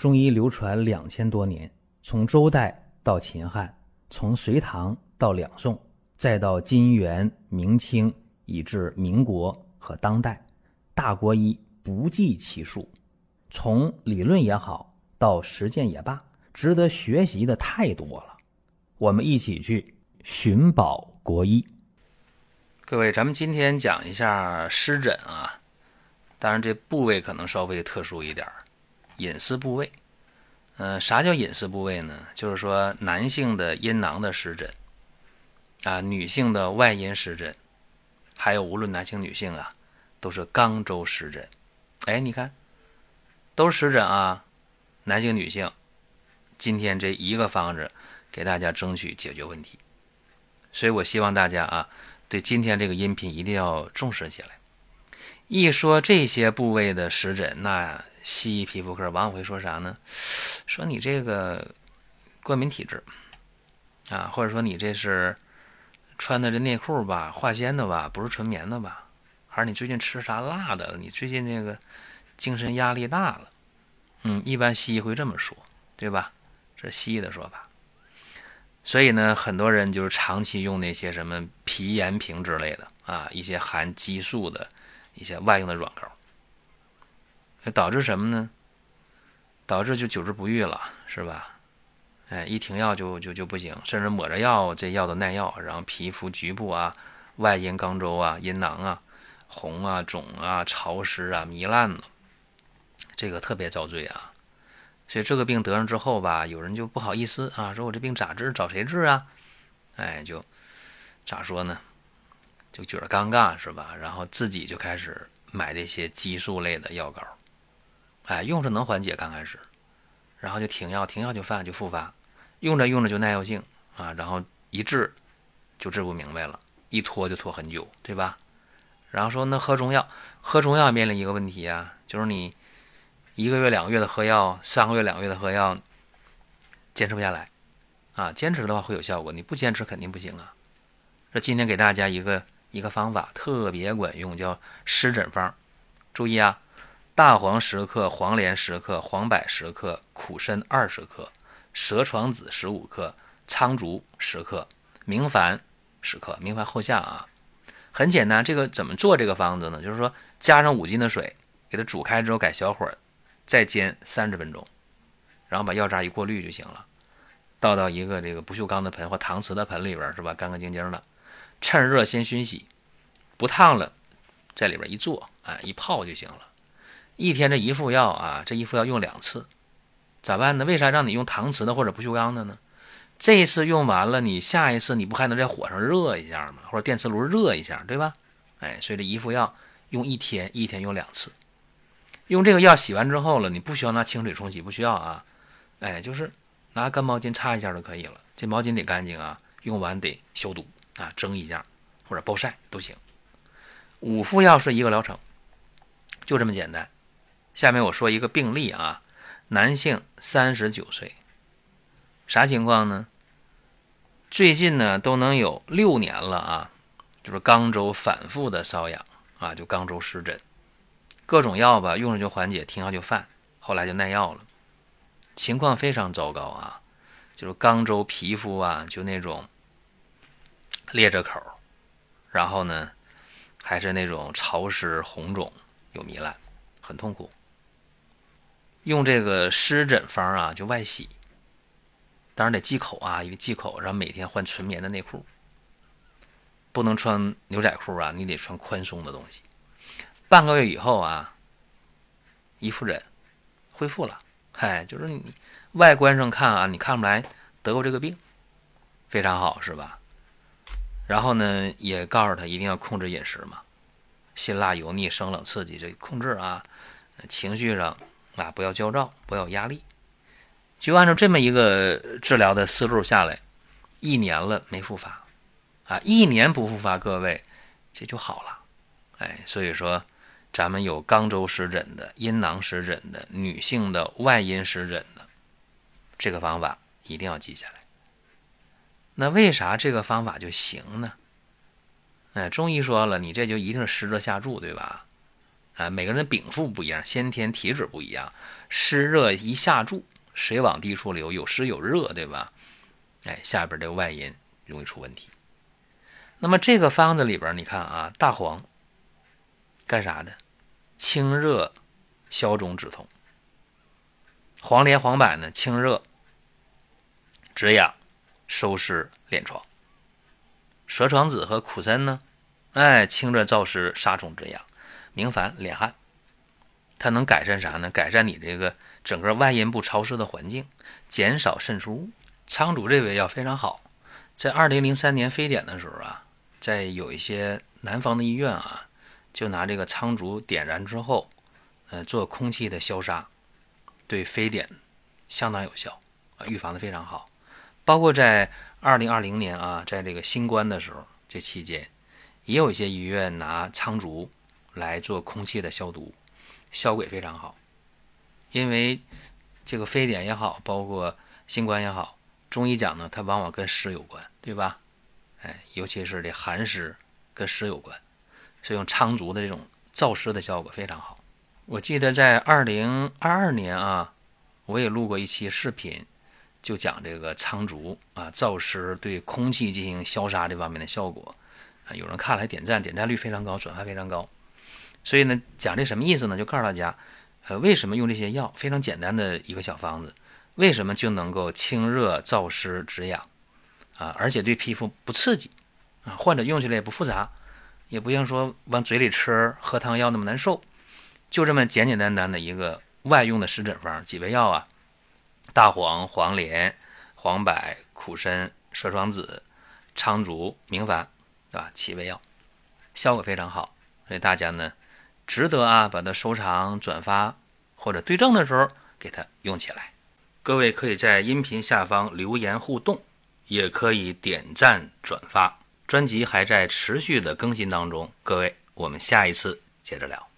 中医流传两千多年，从周代到秦汉，从隋唐到两宋，再到金元明清，以至民国和当代，大国医不计其数。从理论也好，到实践也罢，值得学习的太多了。我们一起去寻宝国医。各位，咱们今天讲一下湿疹啊，当然这部位可能稍微特殊一点儿。隐私部位，嗯，啥叫隐私部位呢？就是说男性的阴囊的湿疹，啊，女性的外阴湿疹，还有无论男性女性啊，都是肛周湿疹。哎，你看，都是湿疹啊，男性女性，今天这一个方子给大家争取解决问题。所以我希望大家啊，对今天这个音频一定要重视起来。一说这些部位的湿疹，那西医皮肤科往往会说啥呢？说你这个过敏体质啊，或者说你这是穿的这内裤吧，化纤的吧，不是纯棉的吧？还是你最近吃啥辣的？你最近这个精神压力大了？嗯，一般西医会这么说，对吧？这是西医的说法。所以呢，很多人就是长期用那些什么皮炎平之类的啊，一些含激素的一些外用的软膏。导致什么呢？导致就久治不愈了，是吧？哎，一停药就就就不行，甚至抹着药，这药都耐药，然后皮肤局部啊、外阴肛周啊、阴囊啊红啊、肿啊、潮湿啊、糜烂了，这个特别遭罪啊。所以这个病得上之后吧，有人就不好意思啊，说我这病咋治？找谁治啊？哎，就咋说呢？就觉得尴尬，是吧？然后自己就开始买这些激素类的药膏。哎，用着能缓解刚开始，然后就停药，停药就犯就复发，用着用着就耐药性啊，然后一治就治不明白了，一拖就拖很久，对吧？然后说那喝中药，喝中药面临一个问题啊，就是你一个月两个月的喝药，三个月两个月的喝药，坚持不下来啊，坚持的话会有效果，你不坚持肯定不行啊。这今天给大家一个一个方法，特别管用，叫湿疹方，注意啊。大黄十克，黄连十克，黄柏十克，苦参二十克，蛇床子十五克，苍术十克，明矾十克。明矾后下啊，很简单。这个怎么做这个方子呢？就是说加上五斤的水，给它煮开之后改小火，再煎三十分钟，然后把药渣一过滤就行了。倒到一个这个不锈钢的盆或搪瓷的盆里边，是吧？干干净净的，趁热先熏洗，不烫了，在里边一坐，哎，一泡就行了。一天这一副药啊，这一副药用两次，咋办呢？为啥让你用搪瓷的或者不锈钢的呢？这一次用完了，你下一次你不还能在火上热一下吗？或者电磁炉热一下，对吧？哎，所以这一副药用一天，一天用两次。用这个药洗完之后了，你不需要拿清水冲洗，不需要啊。哎，就是拿干毛巾擦一下就可以了。这毛巾得干净啊，用完得消毒啊，蒸一下或者暴晒都行。五副药是一个疗程，就这么简单。下面我说一个病例啊，男性三十九岁，啥情况呢？最近呢都能有六年了啊，就是肛周反复的瘙痒啊，就肛周湿疹，各种药吧用着就缓解，停药就犯，后来就耐药了，情况非常糟糕啊，就是肛周皮肤啊就那种裂着口，然后呢还是那种潮湿红肿有糜烂，很痛苦。用这个湿疹方啊，就外洗，当然得忌口啊，一个忌口，然后每天换纯棉的内裤，不能穿牛仔裤啊，你得穿宽松的东西。半个月以后啊，一复诊，恢复了，嗨，就是你外观上看啊，你看不来得过这个病，非常好，是吧？然后呢，也告诉他一定要控制饮食嘛，辛辣油腻、生冷刺激这控制啊，情绪上。啊，不要焦躁，不要压力，就按照这么一个治疗的思路下来，一年了没复发，啊，一年不复发，各位这就好了，哎，所以说咱们有肛周湿疹的、阴囊湿疹的、女性的外阴湿疹的，这个方法一定要记下来。那为啥这个方法就行呢？哎，中医说了，你这就一定是湿热下注，对吧？啊，每个人的禀赋不一样，先天体质不一样，湿热一下注，水往低处流，有湿有热，对吧？哎，下边这个外阴容易出问题。那么这个方子里边，你看啊，大黄干啥的？清热、消肿、止痛。黄连、黄柏呢，清热、止痒、收湿、敛疮。蛇床子和苦参呢，哎，清热燥湿、杀虫止痒。明矾、敛汗，它能改善啥呢？改善你这个整个外阴部潮湿的环境，减少渗出物。苍术这味药非常好，在二零零三年非典的时候啊，在有一些南方的医院啊，就拿这个苍术点燃之后，呃，做空气的消杀，对非典相当有效啊，预防的非常好。包括在二零二零年啊，在这个新冠的时候这期间，也有一些医院拿苍术。来做空气的消毒，效果也非常好。因为这个非典也好，包括新冠也好，中医讲呢，它往往跟湿有关，对吧？哎，尤其是这寒湿跟湿有关，所以用苍竹的这种燥湿的效果非常好。我记得在二零二二年啊，我也录过一期视频，就讲这个苍竹啊燥湿对空气进行消杀这方面的效果啊，有人看了还点赞，点赞率非常高，转发非常高。所以呢，讲这什么意思呢？就告诉大家，呃，为什么用这些药？非常简单的一个小方子，为什么就能够清热燥湿止痒啊？而且对皮肤不刺激啊，患者用起来也不复杂，也不像说往嘴里吃喝汤药那么难受，就这么简简单单的一个外用的湿疹方，几味药啊，大黄、黄连、黄柏、苦参、蛇床子、苍术、明矾，对吧？七味药，效果非常好，所以大家呢。值得啊，把它收藏、转发或者对症的时候给它用起来。各位可以在音频下方留言互动，也可以点赞转发。专辑还在持续的更新当中，各位，我们下一次接着聊。